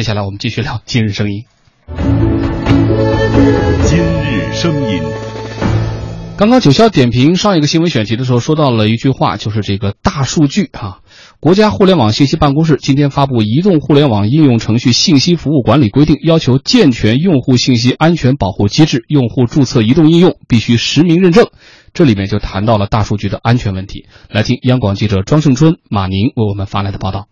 接下来我们继续聊今日声音。今日声音。刚刚九霄点评上一个新闻选题的时候，说到了一句话，就是这个大数据啊。国家互联网信息办公室今天发布《移动互联网应用程序信息服务管理规定》，要求健全用户信息安全保护机制，用户注册移动应用必须实名认证。这里面就谈到了大数据的安全问题。来听央广记者庄胜春、马宁为我们发来的报道。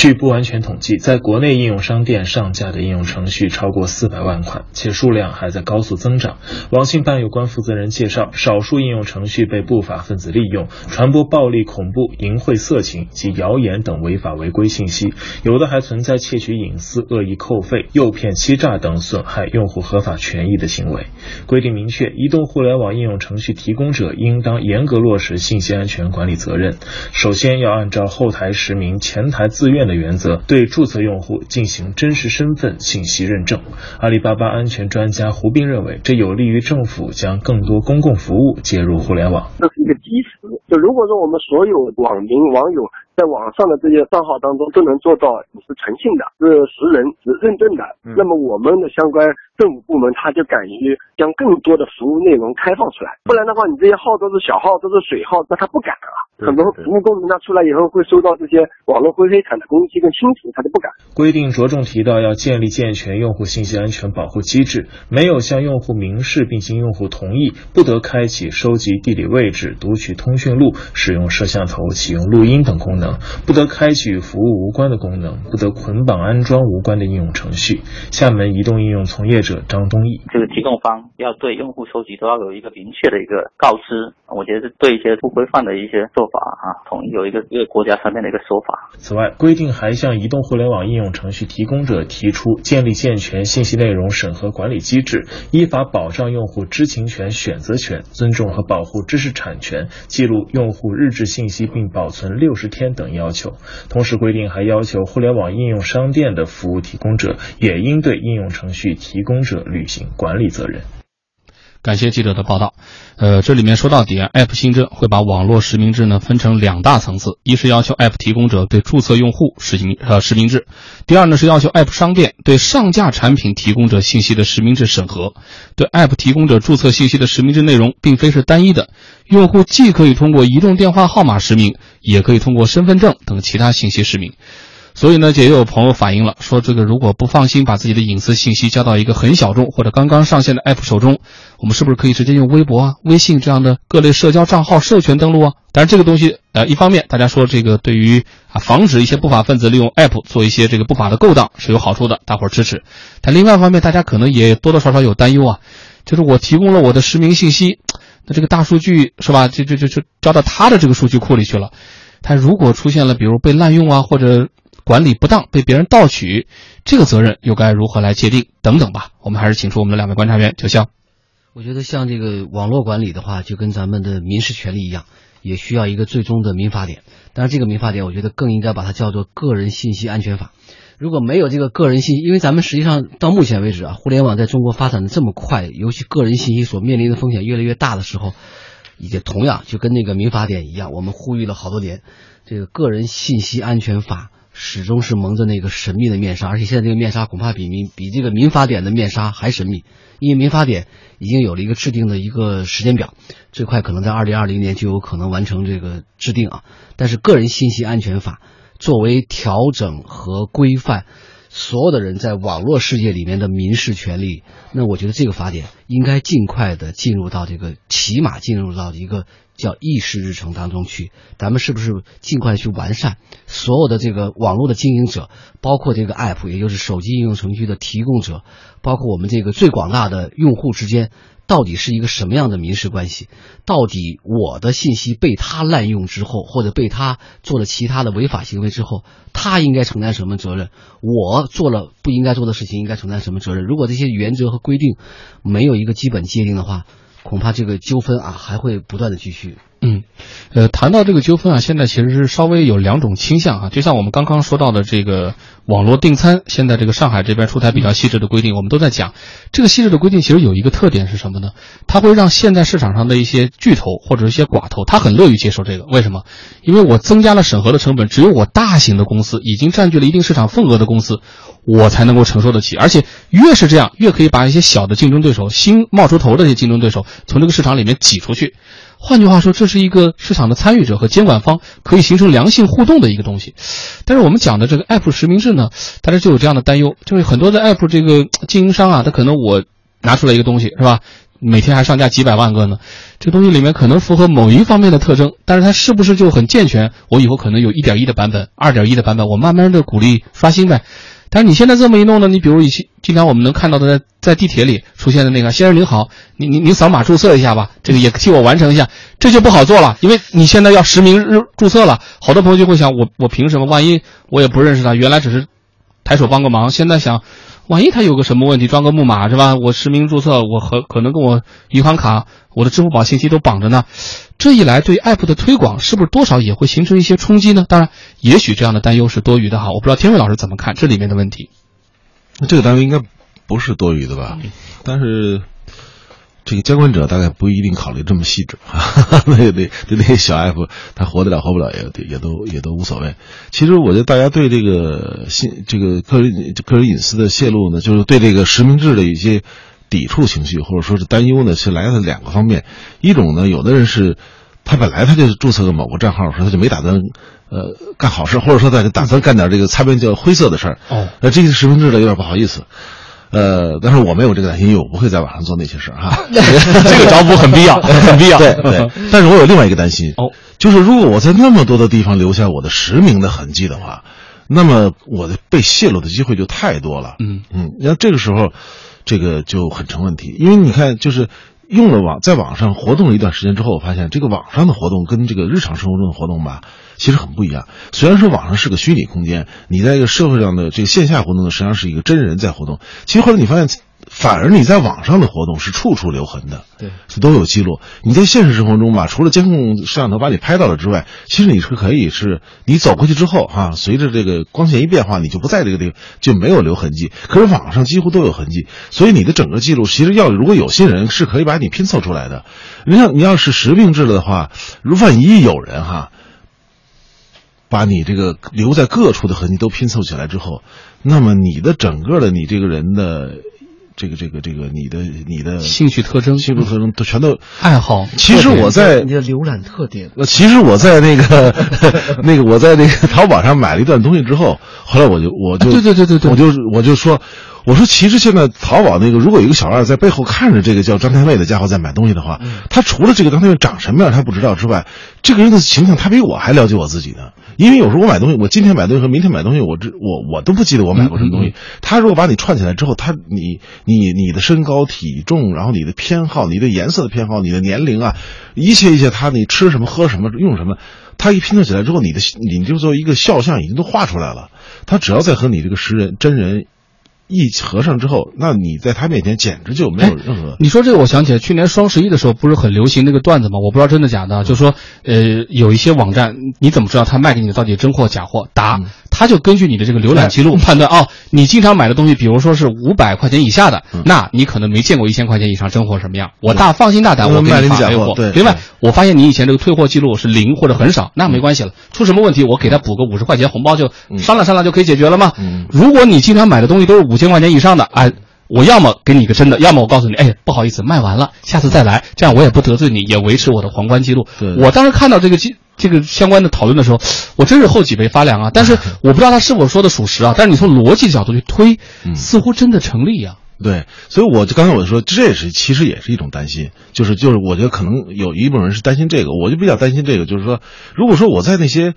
据不完全统计，在国内应用商店上架的应用程序超过四百万款，且数量还在高速增长。网信办有关负责人介绍，少数应用程序被不法分子利用，传播暴力、恐怖、淫秽、色情及谣言等违法违规信息，有的还存在窃取隐私、恶意扣费、诱骗、欺诈等损害用户合法权益的行为。规定明确，移动互联网应用程序提供者应当严格落实信息安全管理责任。首先要按照后台实名、前台自愿。的原则对注册用户进行真实身份信息认证。阿里巴巴安全专家胡斌认为，这有利于政府将更多公共服务接入互联网。这是一个基石。就如果说我们所有网民网友。在网上的这些账号当中都能做到你是诚信的，是实人是认证的，那么我们的相关政府部门他就敢于将更多的服务内容开放出来，不然的话你这些号都是小号都是水号，那他不敢啊。很多服务功能他出来以后会收到这些网络灰黑产的攻击跟侵蚀，他就不敢。规定着重提到要建立健全用户信息安全保护机制，没有向用户明示并经用户同意，不得开启收集地理位置、读取通讯录、使用摄像头、启用录音等功能。不得开启与服务无关的功能，不得捆绑安装无关的应用程序。厦门移动应用从业者张东义，这个提供方要对用户收集都要有一个明确的一个告知，我觉得是对一些不规范的一些做法啊，统一有一个一个国家层面的一个说法。此外，规定还向移动互联网应用程序提供者提出建立健全信息内容审核管理机制，依法保障用户知情权、选择权，尊重和保护知识产权，记录用户日志信息并保存六十天。等要求，同时规定还要求互联网应用商店的服务提供者也应对应用程序提供者履行管理责任。感谢记者的报道。呃，这里面说到底，App 新政会把网络实名制呢分成两大层次：一是要求 App 提供者对注册用户实行呃实名制；第二呢是要求 App 商店对上架产品提供者信息的实名制审核。对 App 提供者注册信息的实名制内容并非是单一的，用户既可以通过移动电话号码实名，也可以通过身份证等其他信息实名。所以呢，也有朋友反映了，说这个如果不放心把自己的隐私信息交到一个很小众或者刚刚上线的 app 手中，我们是不是可以直接用微博啊、微信这样的各类社交账号授权登录啊？当然，这个东西，呃，一方面大家说这个对于啊防止一些不法分子利用 app 做一些这个不法的勾当是有好处的，大伙儿支持。但另外一方面，大家可能也多多少少有担忧啊，就是我提供了我的实名信息，那这个大数据是吧？就就就就交到他的这个数据库里去了，他如果出现了比如被滥用啊，或者管理不当被别人盗取，这个责任又该如何来界定？等等吧，我们还是请出我们的两位观察员，九霄。我觉得像这个网络管理的话，就跟咱们的民事权利一样，也需要一个最终的民法典。当然，这个民法典，我觉得更应该把它叫做《个人信息安全法》。如果没有这个个人信息，因为咱们实际上到目前为止啊，互联网在中国发展的这么快，尤其个人信息所面临的风险越来越大的时候，也同样就跟那个民法典一样，我们呼吁了好多年，这个《个人信息安全法》。始终是蒙着那个神秘的面纱，而且现在这个面纱恐怕比民比这个民法典的面纱还神秘，因为民法典已经有了一个制定的一个时间表，最快可能在二零二零年就有可能完成这个制定啊。但是个人信息安全法作为调整和规范。所有的人在网络世界里面的民事权利，那我觉得这个法典应该尽快的进入到这个，起码进入到一个叫议事日程当中去。咱们是不是尽快去完善所有的这个网络的经营者，包括这个 app，也就是手机应用程序的提供者，包括我们这个最广大的用户之间。到底是一个什么样的民事关系？到底我的信息被他滥用之后，或者被他做了其他的违法行为之后，他应该承担什么责任？我做了不应该做的事情，应该承担什么责任？如果这些原则和规定没有一个基本界定的话，恐怕这个纠纷啊还会不断的继续。嗯，呃，谈到这个纠纷啊，现在其实是稍微有两种倾向啊，就像我们刚刚说到的这个网络订餐，现在这个上海这边出台比较细致的规定，我们都在讲这个细致的规定，其实有一个特点是什么呢？它会让现在市场上的一些巨头或者一些寡头，他很乐于接受这个，为什么？因为我增加了审核的成本，只有我大型的公司已经占据了一定市场份额的公司，我才能够承受得起，而且越是这样，越可以把一些小的竞争对手、新冒出头的这些竞争对手从这个市场里面挤出去。换句话说，这是一个市场的参与者和监管方可以形成良性互动的一个东西。但是我们讲的这个 app 实名制呢，大家就有这样的担忧，就是很多的 app 这个经营商啊，他可能我拿出来一个东西是吧，每天还上架几百万个呢，这个东西里面可能符合某一方面的特征，但是它是不是就很健全？我以后可能有一点一的版本、二点一的版本，我慢慢的鼓励刷新呗。但是你现在这么一弄呢，你比如以前经常我们能看到的在在地铁里出现的那个先生您好，您您您扫码注册一下吧，这个也替我完成一下，这就不好做了，因为你现在要实名日注册了，好多朋友就会想，我我凭什么？万一我也不认识他，原来只是抬手帮个忙，现在想，万一他有个什么问题，装个木马是吧？我实名注册，我和可能跟我银行卡、我的支付宝信息都绑着呢。这一来，对 app 的推广是不是多少也会形成一些冲击呢？当然，也许这样的担忧是多余的哈。我不知道天瑞老师怎么看这里面的问题。这个担忧应该不是多余的吧？但是这个监管者大概不一定考虑这么细致啊。那个那对那些小 app，它活得了活不了也也都也都无所谓。其实我觉得大家对这个信这个个人个人隐私的泄露呢，就是对这个实名制的一些。抵触情绪或者说是担忧呢，是来自两个方面。一种呢，有的人是，他本来他就注册个某个账号，说他就没打算，呃，干好事，或者说他就打算干点这个擦边叫灰色的事儿。哦，那这个实名制的有点不好意思。呃，但是我没有这个担心，因为我不会在网上做那些事儿哈。这个找补很必要，很必要。对对。但是我有另外一个担心，哦，就是如果我在那么多的地方留下我的实名的痕迹的话，那么我的被泄露的机会就太多了。嗯嗯，那这个时候。这个就很成问题，因为你看，就是用了网，在网上活动了一段时间之后，我发现这个网上的活动跟这个日常生活中的活动吧，其实很不一样。虽然说网上是个虚拟空间，你在这个社会上的这个线下活动呢，实际上是一个真人在活动。其实后来你发现。反而你在网上的活动是处处留痕的，对，是都有记录。你在现实生活中吧，除了监控摄像头把你拍到了之外，其实你是可以是，你走过去之后哈，随着这个光线一变化，你就不在这个地方，就没有留痕迹。可是网上几乎都有痕迹，所以你的整个记录其实要如果有心人是可以把你拼凑出来的。你像你要是实名制了的话，如万一有人哈，把你这个留在各处的痕迹都拼凑起来之后，那么你的整个的你这个人的。这个这个这个，你的你的兴趣特征、兴趣特征都全都爱好。其实我在你的浏览特点。那其实我在那个 那个我在那个淘宝上买了一段东西之后，后来我就我就对对对对对，我就我就说。我说，其实现在淘宝那个，如果有一个小二在背后看着这个叫张天卫的家伙在买东西的话，他除了这个张天卫长什么样他不知道之外，这个人的形象他比我还了解我自己呢。因为有时候我买东西，我今天买东西和明天买东西，我这我我都不记得我买过什么东西。他如果把你串起来之后，他你你你的身高体重，然后你的偏好，你对颜色的偏好，你的年龄啊，一切一切，他你吃什么喝什么用什么，他一拼凑起来之后，你的你就作为一个肖像已经都画出来了。他只要再和你这个实人真人。一合上之后，那你在他面前简直就没有任何。你说这个，我想起来，去年双十一的时候不是很流行那个段子吗？我不知道真的假的，就说，呃，有一些网站，你怎么知道他卖给你的到底真货假货？答。他就根据你的这个浏览记录判断哦，你经常买的东西，比如说是五百块钱以下的，那你可能没见过一千块钱以上真货什么样。我大放心大胆，我给你发假货。另外，我发现你以前这个退货记录是零或者很少，那没关系了。出什么问题，我给他补个五十块钱红包，就商量商量就可以解决了吗？如果你经常买的东西都是五千块钱以上的，哎，我要么给你个真的，要么我告诉你，哎，不好意思，卖完了，下次再来，这样我也不得罪你，也维持我的皇冠记录。我当时看到这个记。这个相关的讨论的时候，我真是后脊背发凉啊！但是 我不知道他是否说的属实啊。但是你从逻辑角度去推，似乎真的成立啊。对，所以我就刚才我就说，这也是其实也是一种担心，就是就是我觉得可能有一部分人是担心这个，我就比较担心这个，就是说，如果说我在那些。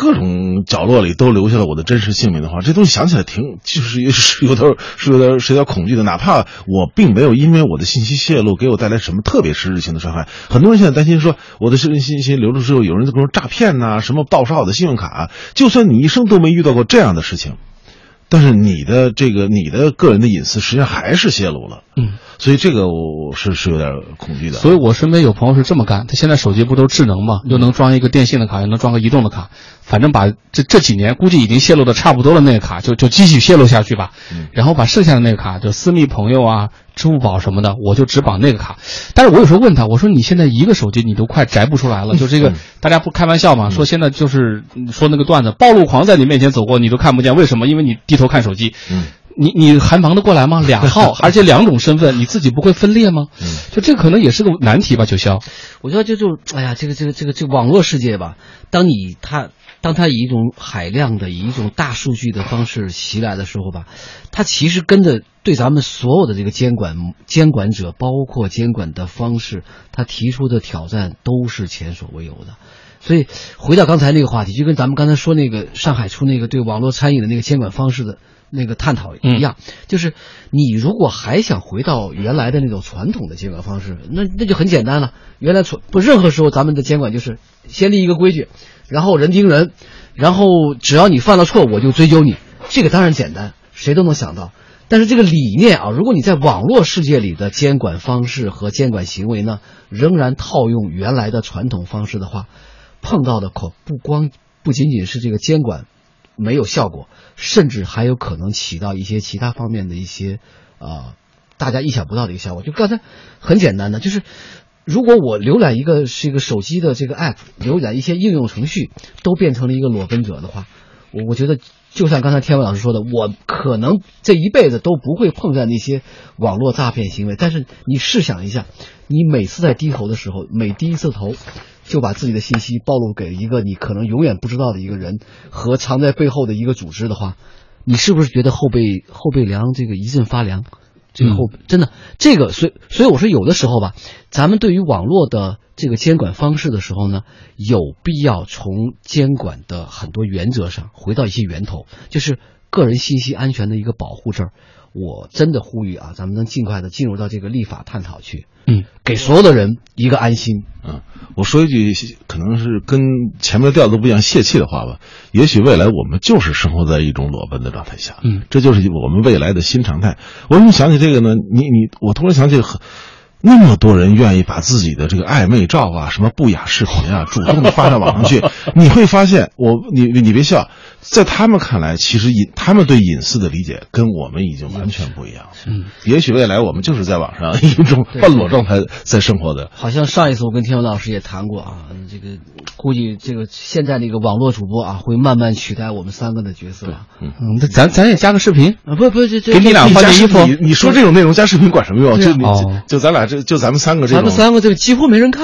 各种角落里都留下了我的真实姓名的话，这东西想起来挺就是是有点是有点是有点恐惧的。哪怕我并没有因为我的信息泄露给我带来什么特别实质性的伤害，很多人现在担心说我的身份信息流出之后，有人在说诈骗呐，什么盗刷我的信用卡。就算你一生都没遇到过这样的事情，但是你的这个你的个人的隐私实际上还是泄露了。嗯，所以这个我是是有点恐惧的。所以我身边有朋友是这么干，他现在手机不都智能嘛，又能装一个电信的卡，又能装个移动的卡，反正把这这几年估计已经泄露的差不多了那个卡就就继续泄露下去吧，然后把剩下的那个卡就私密朋友啊、支付宝什么的，我就只绑那个卡。但是我有时候问他，我说你现在一个手机你都快摘不出来了，就这个大家不开玩笑嘛，说现在就是说那个段子，暴露狂在你面前走过你都看不见，为什么？因为你低头看手机。你你还忙得过来吗？俩号，而且两种身份，你自己不会分裂吗？就这可能也是个难题吧，九霄。我觉得就就哎呀，这个这个这个这个网络世界吧，当你它当它以一种海量的以一种大数据的方式袭来的时候吧，它其实跟着对咱们所有的这个监管监管者，包括监管的方式，他提出的挑战都是前所未有的。所以回到刚才那个话题，就跟咱们刚才说那个上海出那个对网络餐饮的那个监管方式的。那个探讨一样，就是你如果还想回到原来的那种传统的监管方式，那那就很简单了。原来传不任何时候咱们的监管就是先立一个规矩，然后人盯人，然后只要你犯了错我就追究你，这个当然简单，谁都能想到。但是这个理念啊，如果你在网络世界里的监管方式和监管行为呢，仍然套用原来的传统方式的话，碰到的可不光不仅仅是这个监管。没有效果，甚至还有可能起到一些其他方面的一些，呃，大家意想不到的一个效果。就刚才很简单的，就是如果我浏览一个是一个手机的这个 app，浏览一些应用程序，都变成了一个裸奔者的话，我我觉得就像刚才天文老师说的，我可能这一辈子都不会碰见那些网络诈骗行为。但是你试想一下，你每次在低头的时候，每低一次头。就把自己的信息暴露给一个你可能永远不知道的一个人和藏在背后的一个组织的话，你是不是觉得后背后背凉？这个一阵发凉，这个后真的这个，所以所以我说有的时候吧，咱们对于网络的这个监管方式的时候呢，有必要从监管的很多原则上回到一些源头，就是个人信息安全的一个保护这儿。我真的呼吁啊，咱们能尽快的进入到这个立法探讨去，嗯，给所有的人一个安心。嗯，我说一句可能是跟前面的调子不一样、泄气的话吧。也许未来我们就是生活在一种裸奔的状态下，嗯，这就是我们未来的新常态。我怎么想起这个呢？你你，我突然想起很，那么多人愿意把自己的这个暧昧照啊、什么不雅视频啊，主动的发到网上去，你会发现，我你你别笑。在他们看来，其实隐他们对隐私的理解跟我们已经完全不一样。嗯，也许未来我们就是在网上一种半裸状态在生活的。好像上一次我跟天文老师也谈过啊，这个估计这个现在那个网络主播啊，会慢慢取代我们三个的角色。嗯，那咱咱也加个视频啊，不不，这这给你俩换件衣服。你你说这种内容加视频管什么用？就你就咱俩这就咱们三个这种，咱们三个这个几乎没人看。